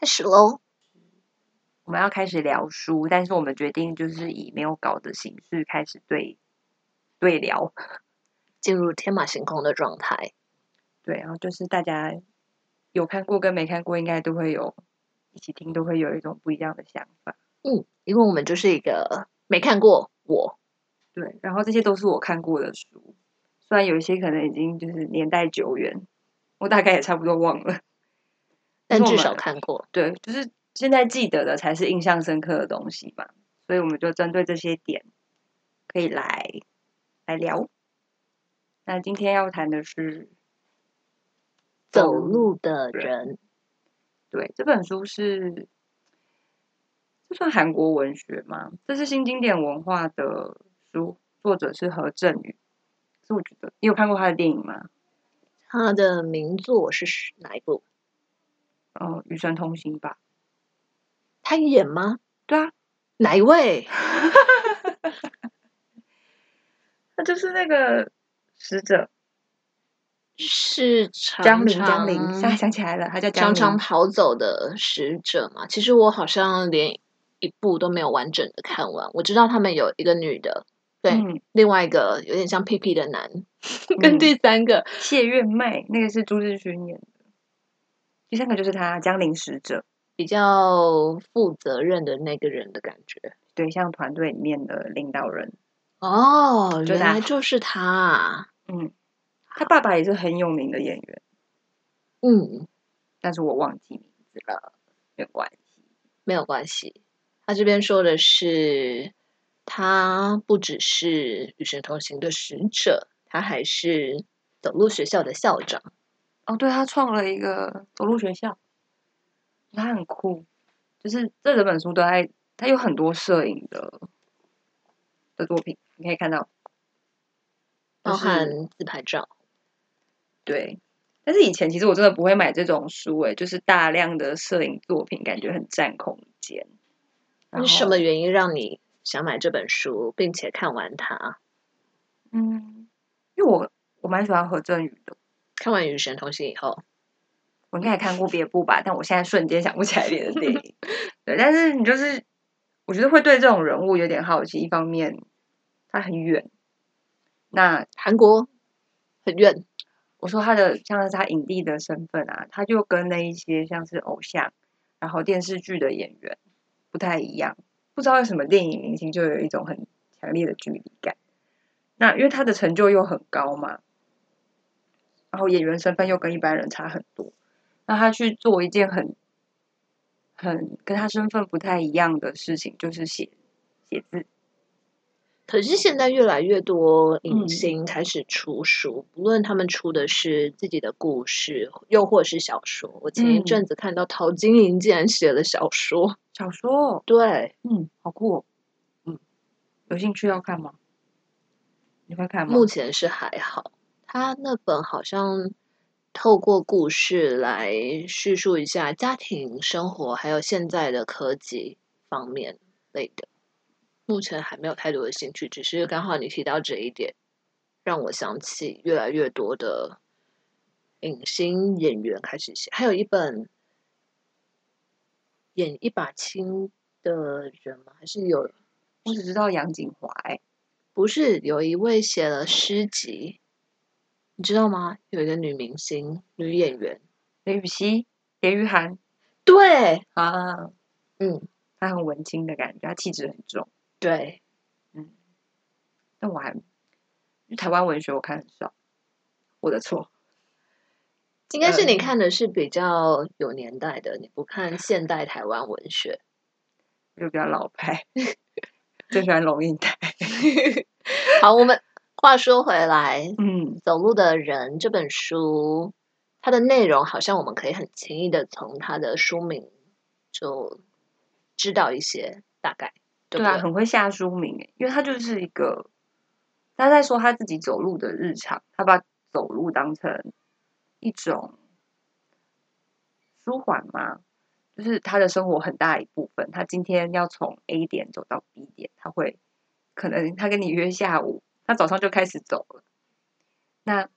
开始喽。我们要开始聊书，但是我们决定就是以没有稿的形式开始对对聊，进入天马行空的状态。对，然后就是大家有看过跟没看过，应该都会有一起听，都会有一种不一样的想法。嗯，因为我们就是一个没看过我，对，然后这些都是我看过的书，虽然有一些可能已经就是年代久远，我大概也差不多忘了，但至少看过。对，就是。现在记得的才是印象深刻的东西吧，所以我们就针对这些点可以来来聊。那今天要谈的是走路的人。对，这本书是这算韩国文学吗？这是新经典文化的书，作者是何振宇。是我觉得你有看过他的电影吗？他的名作是哪一部？嗯，《与神同行》吧。他演吗？对啊，哪一位？他就是那个使者，是江陵。江陵，现在想起来了，他叫常常跑走的使者嘛。其实我好像连一部都没有完整的看完。我知道他们有一个女的，对，嗯、另外一个有点像屁屁的男，嗯、跟第三个谢月妹，那个是朱志勋演的。第三个就是他江陵使者。比较负责任的那个人的感觉，对，像团队里面的领导人。哦，原来就是他。嗯，他爸爸也是很有名的演员。嗯，但是我忘记名字了，没有关系，没有关系。他这边说的是，他不只是与神同行的使者，他还是走路学校的校长。哦，对，他创了一个走路学校。他很酷，就是这整本书都在，他有很多摄影的的作品，你可以看到，包含自拍照。对，但是以前其实我真的不会买这种书，诶，就是大量的摄影作品，感觉很占空间。是什么原因让你想买这本书，并且看完它？嗯，因为我我蛮喜欢何正宇的。看完《与神同行》以后。我应该也看过别部吧，但我现在瞬间想不起来别的电影。对，但是你就是，我觉得会对这种人物有点好奇。一方面，他很远，那韩国很远。我说他的像是他影帝的身份啊，他就跟那一些像是偶像，然后电视剧的演员不太一样。不知道为什么电影明星就有一种很强烈的距离感。那因为他的成就又很高嘛，然后演员身份又跟一般人差很多。那他去做一件很、很跟他身份不太一样的事情，就是写写字。可是现在越来越多影星开始出书，嗯、不论他们出的是自己的故事，又或是小说。我前一阵子看到陶晶莹竟然写了小说，小说对，嗯，好酷哦，嗯，有兴趣要看吗？你会看吗？目前是还好，他那本好像。透过故事来叙述一下家庭生活，还有现在的科技方面类的。目前还没有太多的兴趣，只是刚好你提到这一点，让我想起越来越多的影星演员开始写。还有一本演一把青的人吗？还是有？我只知道杨景华，不是有一位写了诗集。你知道吗？有一个女明星、女演员，林予晞、连雨涵，对啊，嗯，她很文青的感觉，她气质很重，对，嗯，但我还，台湾文学我看很少，我的错，应该是你看的是比较有年代的，嗯、你不看现代台湾文学，就比较老派，最喜欢龙应台。好，我们。话说回来，嗯，走路的人这本书，它的内容好像我们可以很轻易的从它的书名就知道一些大概，对，对，对啊，很会下书名，因为他就是一个他在说他自己走路的日常，他把走路当成一种舒缓嘛，就是他的生活很大一部分。他今天要从 A 点走到 B 点，他会可能他跟你约下午。他早上就开始走了。那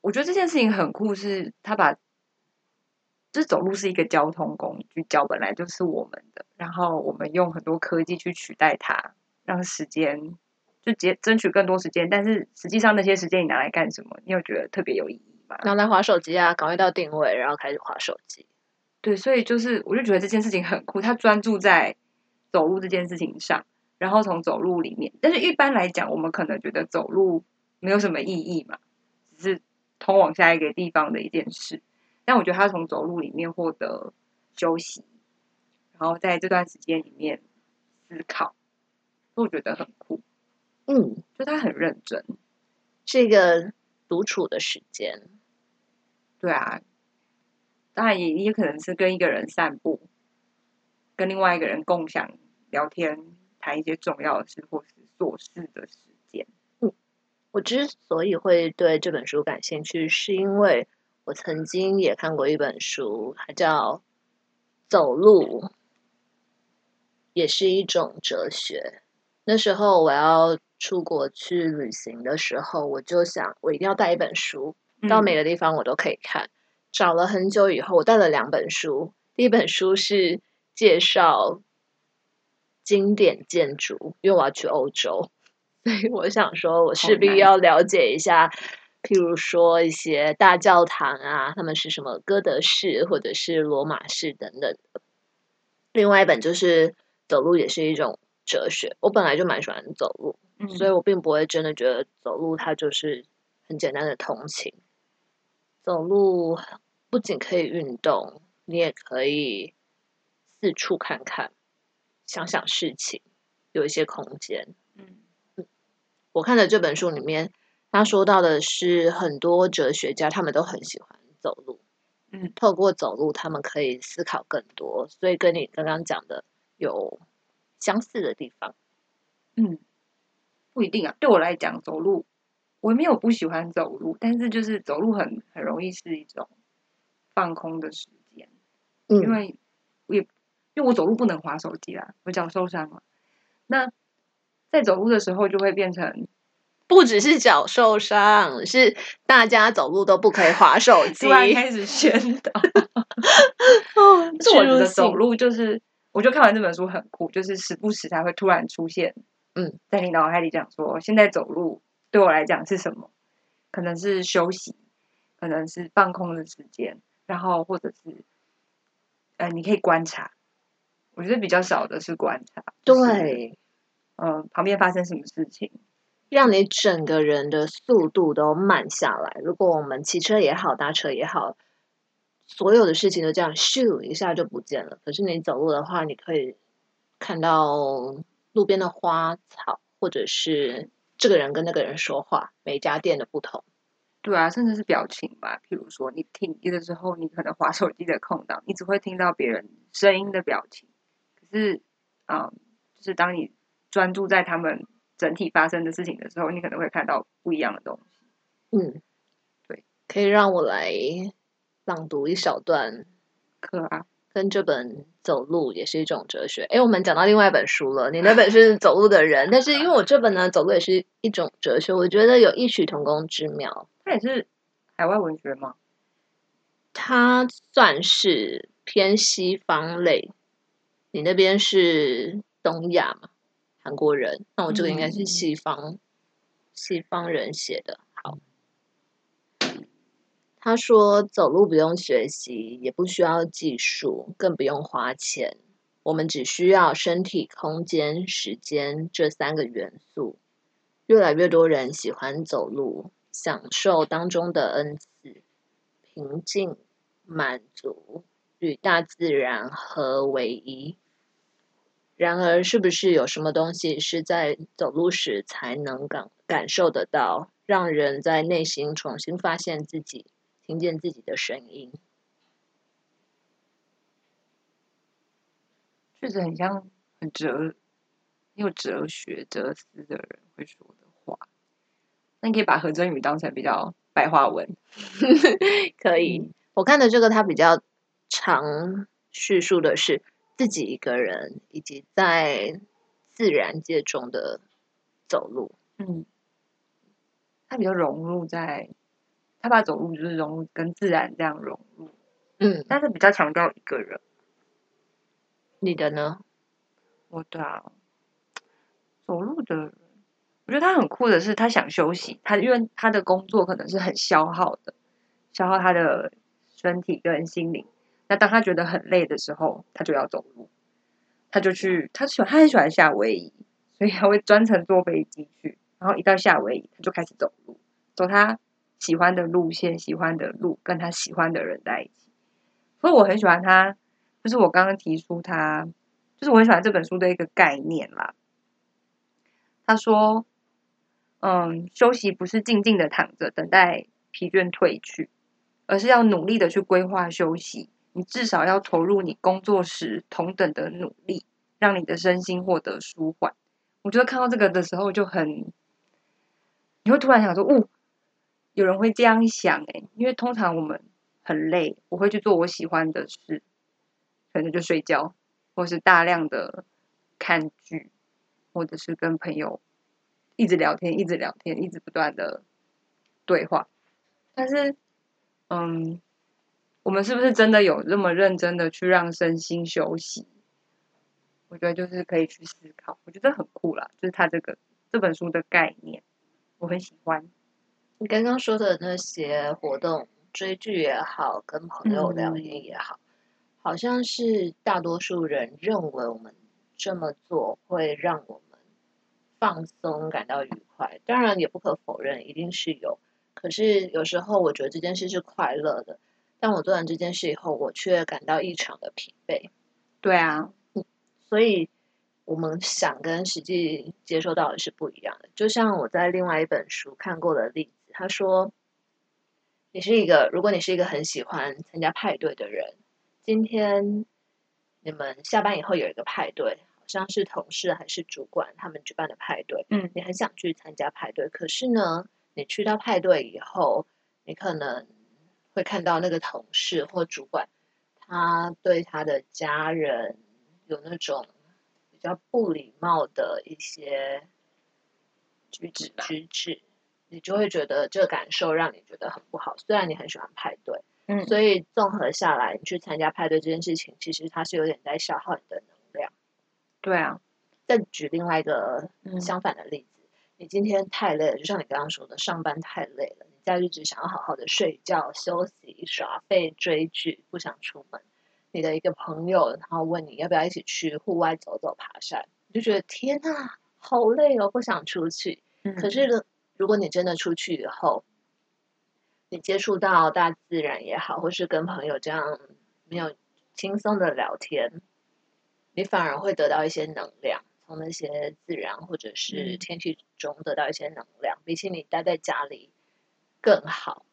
我觉得这件事情很酷，是他把就是走路是一个交通工具，脚本来就是我们的，然后我们用很多科技去取代它，让时间就节争取更多时间，但是实际上那些时间你拿来干什么？你有觉得特别有意义吗？拿来划手机啊，搞一到定位，然后开始划手机。对，所以就是我就觉得这件事情很酷，他专注在走路这件事情上，然后从走路里面，但是一般来讲，我们可能觉得走路没有什么意义嘛，只是通往下一个地方的一件事。但我觉得他从走路里面获得休息，然后在这段时间里面思考，我觉得很酷。嗯，就他很认真，是一个独处的时间。对啊，当然也也可能是跟一个人散步，跟另外一个人共享聊天，谈一些重要的事或是琐事的时间。嗯，我之所以会对这本书感兴趣，是因为。我曾经也看过一本书，它叫《走路也是一种哲学》。那时候我要出国去旅行的时候，我就想我一定要带一本书，到每个地方我都可以看。嗯、找了很久以后，我带了两本书。第一本书是介绍经典建筑，因为我要去欧洲，所以我想说我势必要了解一下。譬如说一些大教堂啊，他们是什么哥德式或者是罗马式等等的。另外一本就是走路也是一种哲学。我本来就蛮喜欢走路，嗯，所以我并不会真的觉得走路它就是很简单的通勤。走路不仅可以运动，你也可以四处看看，想想事情，有一些空间。嗯，我看的这本书里面。他说到的是很多哲学家，他们都很喜欢走路。嗯，透过走路，他们可以思考更多，所以跟你刚刚讲的有相似的地方。嗯，不一定啊。对我来讲，走路我没有不喜欢走路，但是就是走路很很容易是一种放空的时间。嗯，因为我也因为我走路不能滑手机啦，我脚受伤了。那在走路的时候，就会变成。不只是脚受伤，是大家走路都不可以滑手机。突然开始宣导，是我觉得走路就是，我就看完这本书很酷，就是时不时才会突然出现，嗯，在你脑海里讲说，现在走路对我来讲是什么？可能是休息，可能是放空的时间，然后或者是，呃，你可以观察。我觉得比较少的是观察，对，嗯、呃，旁边发生什么事情。让你整个人的速度都慢下来。如果我们骑车也好，搭车也好，所有的事情都这样咻一下就不见了。可是你走路的话，你可以看到路边的花草，或者是这个人跟那个人说话，每家店的不同。对啊，甚至是表情吧。譬如说，你停的时候，你可能划手机的空档，你只会听到别人声音的表情。可是，啊、嗯，就是当你专注在他们。整体发生的事情的时候，你可能会看到不一样的东西。嗯，对，可以让我来朗读一小段。可啊，跟这本走路也是一种哲学。哎，我们讲到另外一本书了，你那本是走路的人，但是因为我这本呢，走路也是一种哲学，我觉得有异曲同工之妙。它也是海外文学吗？它算是偏西方类。你那边是东亚嘛？韩国人，那我这个应该是西方，嗯、西方人写的。好，他说走路不用学习，也不需要技术，更不用花钱。我们只需要身体、空间、时间这三个元素。越来越多人喜欢走路，享受当中的恩赐，平静、满足，与大自然合为一。然而，是不是有什么东西是在走路时才能感感受得到，让人在内心重新发现自己，听见自己的声音？确实很像很哲，有哲学、哲思的人会说的话。那你可以把何真宇当成比较白话文，可以。我看的这个，它比较长叙述的是。自己一个人，以及在自然界中的走路，嗯，他比较融入在，他把走路就是融入跟自然这样融入，嗯，但是比较强调一个人。你的呢？我的啊，走路的人，我觉得他很酷的是，他想休息，他因为他的工作可能是很消耗的，消耗他的身体跟心灵。那当他觉得很累的时候，他就要走路，他就去，他喜欢，他很喜欢夏威夷，所以他会专程坐飞机去，然后一到夏威夷，他就开始走路，走他喜欢的路线，喜欢的路，跟他喜欢的人在一起。所以我很喜欢他。就是我刚刚提出他，就是我很喜欢这本书的一个概念啦。他说：“嗯，休息不是静静的躺着等待疲倦退去，而是要努力的去规划休息。你至少要投入你工作时同等的努力，让你的身心获得舒缓。”我觉得看到这个的时候就很，你会突然想说：“哦，有人会这样想诶，因为通常我们很累，我会去做我喜欢的事。”可能就睡觉，或是大量的看剧，或者是跟朋友一直聊天，一直聊天，一直不断的对话。但是，嗯，我们是不是真的有这么认真的去让身心休息？我觉得就是可以去思考。我觉得很酷啦，就是他这个这本书的概念，我很喜欢。你刚刚说的那些活动，追剧也好，跟朋友聊天也好。嗯好像是大多数人认为我们这么做会让我们放松、感到愉快。当然，也不可否认，一定是有。可是有时候，我觉得这件事是快乐的。但我做完这件事以后，我却感到异常的疲惫。对啊，所以我们想跟实际接收到的是不一样的。就像我在另外一本书看过的例子，他说：“你是一个，如果你是一个很喜欢参加派对的人。”今天你们下班以后有一个派对，好像是同事还是主管他们举办的派对。嗯，你很想去参加派对，可是呢，你去到派对以后，你可能会看到那个同事或主管，他对他的家人有那种比较不礼貌的一些举止举止，你就会觉得这个感受让你觉得很不好。虽然你很喜欢派对。嗯，所以综合下来，你去参加派对这件事情，其实它是有点在消耗你的能量。对啊，再举另外一个相反的例子，嗯，你今天太累了，就像你刚刚说的，上班太累了，你假日只想要好好的睡觉、休息、耍废、追剧，不想出门。你的一个朋友，然后问你要不要一起去户外走走、爬山，你就觉得天呐，好累哦，不想出去。嗯，可是呢，如果你真的出去以后，你接触到大自然也好，或是跟朋友这样没有轻松的聊天，你反而会得到一些能量，从那些自然或者是天气中得到一些能量，比起你待在家里更好，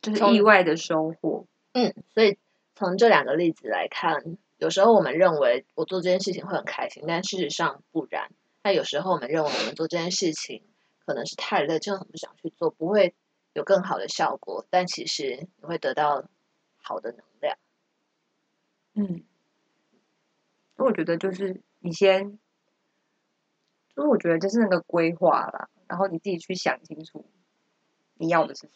就是意外的收获。嗯，所以从这两个例子来看，有时候我们认为我做这件事情会很开心，但事实上不然。那有时候我们认为我们做这件事情可能是太累，真的很不想去做，不会。有更好的效果，但其实你会得到好的能量。嗯，所以我觉得就是你先，就是我觉得就是那个规划啦，然后你自己去想清楚你要的是什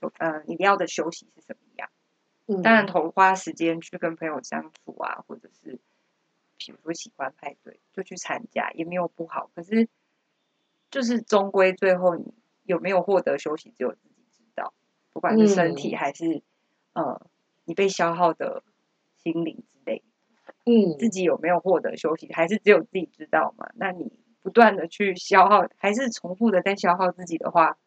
么，呃，你要的休息是什么样。嗯，当然，投花时间去跟朋友相处啊，或者是比如说喜欢派对，就去参加也没有不好。可是，就是终归最后你。有没有获得休息，只有自己知道。不管是身体还是、嗯、呃，你被消耗的心灵之类，嗯，自己有没有获得休息，还是只有自己知道嘛？那你不断的去消耗，还是重复的在消耗自己的话，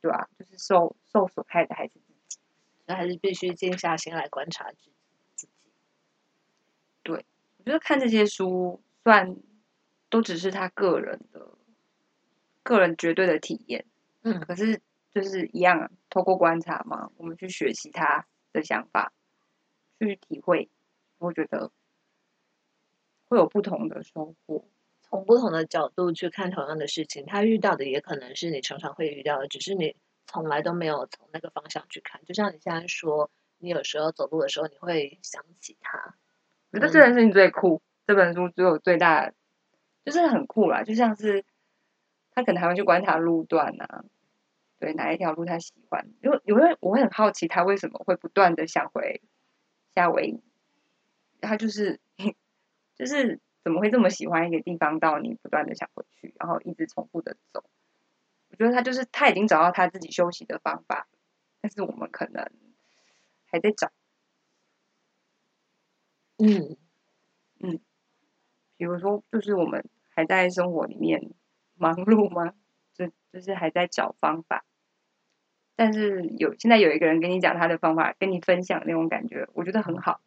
对吧、啊？就是受受损害的还是自己，那还是必须静下心来观察自己。对，我觉得看这些书，算都只是他个人的个人绝对的体验。嗯，可是就是一样，透过观察嘛，我们去学习他的想法，去体会，我觉得会有不同的收获。从不同的角度去看同样的事情，他遇到的也可能是你常常会遇到的，只是你从来都没有从那个方向去看。就像你现在说，你有时候走路的时候，你会想起他。我觉得这件事情最酷，这本书只有最大，就是很酷啦，就像是。他可能还会去观察路段啊，对哪一条路他喜欢，因为因为我会很好奇他为什么会不断的想回夏威夷，他就是 就是怎么会这么喜欢一个地方到你不断的想回去，然后一直重复的走。我觉得他就是他已经找到他自己休息的方法，但是我们可能还在找。嗯嗯，比如说就是我们还在生活里面忙碌吗？就就是还在找方法。但是有现在有一个人跟你讲他的方法，跟你分享那种感觉，我觉得很好。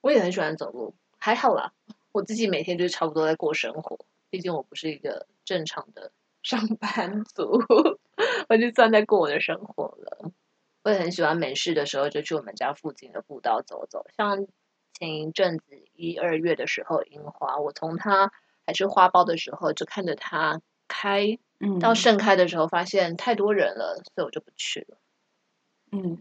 我也很喜欢走路，还好啦。我自己每天就差不多在过生活，毕竟我不是一个正常的 上班族，我就算在过我的生活了。我也很喜欢没事的时候就去我们家附近的步道走走。像前一阵子一二月的时候，樱花，我从它还是花苞的时候就看着它开。嗯到盛开的时候，发现太多人了，所以我就不去了。嗯，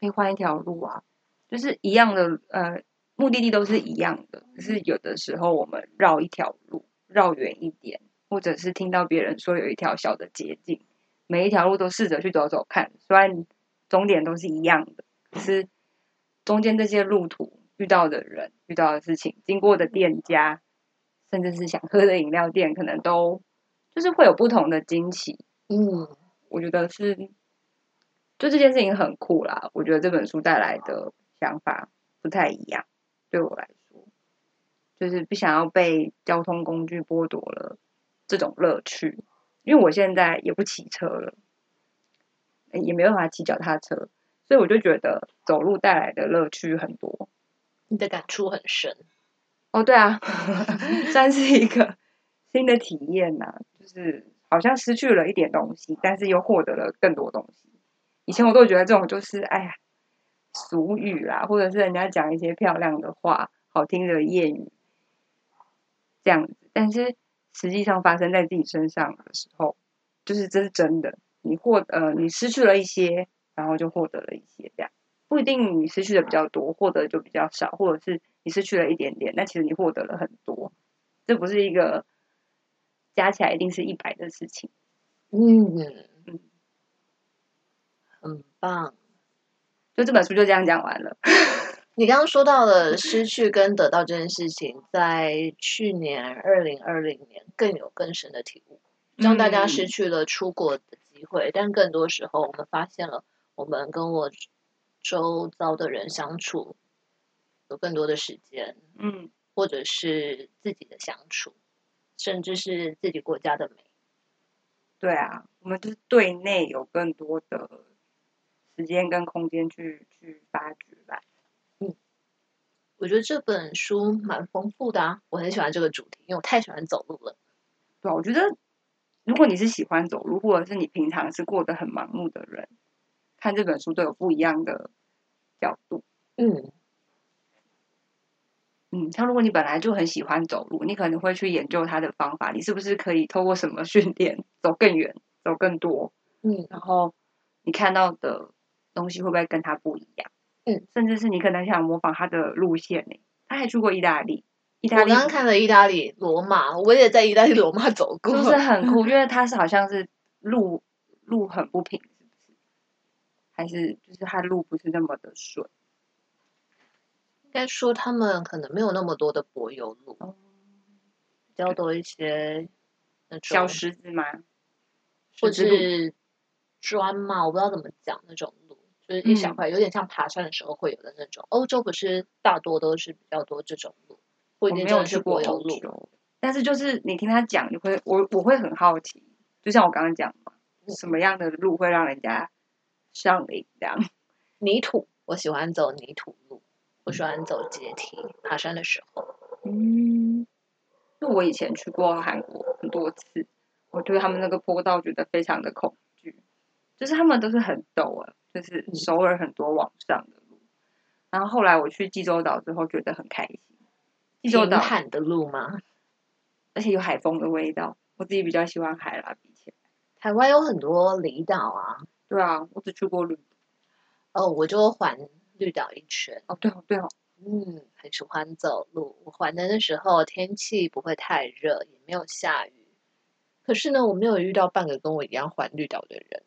可以换一条路啊，就是一样的，呃，目的地都是一样的，可是有的时候我们绕一条路，绕远一点，或者是听到别人说有一条小的捷径，每一条路都试着去走走看，虽然终点都是一样的，可是中间这些路途遇到的人、遇到的事情、经过的店家，甚至是想喝的饮料店，可能都。就是会有不同的惊喜，嗯，我觉得是，就这件事情很酷啦。我觉得这本书带来的想法不太一样，对我来说，就是不想要被交通工具剥夺了这种乐趣。因为我现在也不骑车了，也没办法骑脚踏车，所以我就觉得走路带来的乐趣很多。你的感触很深哦，对啊，算是一个新的体验呐、啊。就是好像失去了一点东西，但是又获得了更多东西。以前我都觉得这种就是哎呀，俗语啦，或者是人家讲一些漂亮的话、好听的谚语这样子。但是实际上发生在自己身上的时候，就是这是真的。你获呃，你失去了一些，然后就获得了一些，这样不一定你失去的比较多，获得就比较少，或者是你失去了一点点，那其实你获得了很多。这不是一个。加起来一定是一百的事情，嗯嗯，很棒。就这本书就这样讲完了。你刚刚说到了失去跟得到这件事情，在去年二零二零年更有更深的体悟，让大家失去了出国的机会，嗯，但更多时候我们发现了，我们跟我周遭的人相处有更多的时间，嗯，或者是自己的相处。甚至是自己国家的美，对啊，我们就是对内有更多的时间跟空间去去发掘吧。嗯，我觉得这本书蛮丰富的啊，我很喜欢这个主题，因为我太喜欢走路了。对啊，我觉得如果你是喜欢走路，或者是你平常是过得很忙碌的人，看这本书都有不一样的角度。嗯。嗯，像如果你本来就很喜欢走路，你可能会去研究它的方法，你是不是可以透过什么训练走更远、走更多？嗯，然后你看到的东西会不会跟他不一样？嗯，甚至是你可能想模仿他的路线呢？他还去过意大利，意大利我刚刚看了意大利罗马，我也在意大利罗马走过，就是很酷，因为他是好像是路路很不平，是不是？还是就是他路不是那么的顺？应该说，他们可能没有那么多的柏油路，嗯、比较多一些那种小石子吗？或者是砖嘛，我不知道怎么讲那种路，就是一小块，有点像爬山的时候会有的那种。嗯、欧洲不是大多都是比较多这种路，或者没有去过欧洲，但是就是你听他讲，你会我我会很好奇，就像我刚刚讲嘛，什么样的路会让人家上瘾？这样 泥土，我喜欢走泥土路。我喜欢走阶梯爬山的时候，嗯，就我以前去过韩国很多次，我对他们那个坡道觉得非常的恐惧，就是他们都是很陡啊，就是首尔很多往上的路，嗯、然后后来我去济州岛之后觉得很开心，济州岛坦的路吗？而且有海风的味道，我自己比较喜欢海啦，比起来，台湾有很多离岛啊，对啊，我只去过绿岛，哦，我就环。绿岛一圈哦，对哦，对哦，嗯，很喜欢走路。我环的那时候天气不会太热，也没有下雨。可是呢，我没有遇到半个跟我一样环绿岛的人。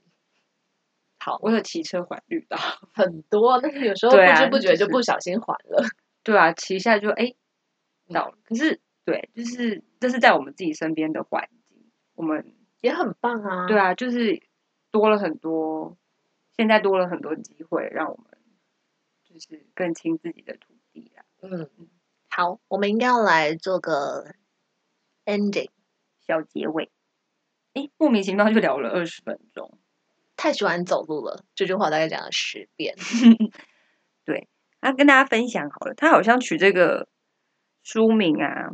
好，我有骑车环绿道 很多，但是有时候不知不觉就不小心环了。对啊，骑一下就哎到了。可是对，就是这是在我们自己身边的环境，我们也很棒啊。对啊，就是多了很多，现在多了很多机会，让我们就是更亲自己的土地啊。嗯，好，我们应该要来做个 ending 小结尾。哎，莫名其妙就聊了二十分钟。太喜欢走路了，这句话大概讲了十遍。对，他跟大家分享好了，他好像取这个书名啊，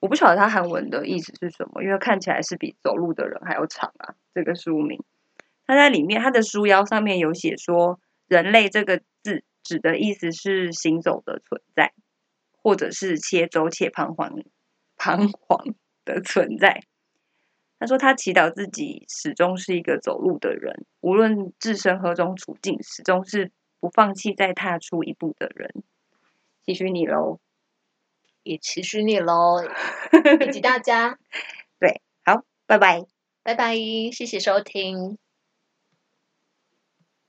我不晓得他韩文的意思是什么，因为看起来是比走路的人还要长啊。这个书名，他在里面，他的书腰上面有写说，人类这个字指的意思是行走的存在，或者是且走且彷徨、彷徨的存在。他说：“他祈祷自己始终是一个走路的人，无论置身何种处境，始终是不放弃再踏出一步的人。期许你喽，也期许你喽，以及大家。对，好，拜拜，拜拜，谢谢收听。”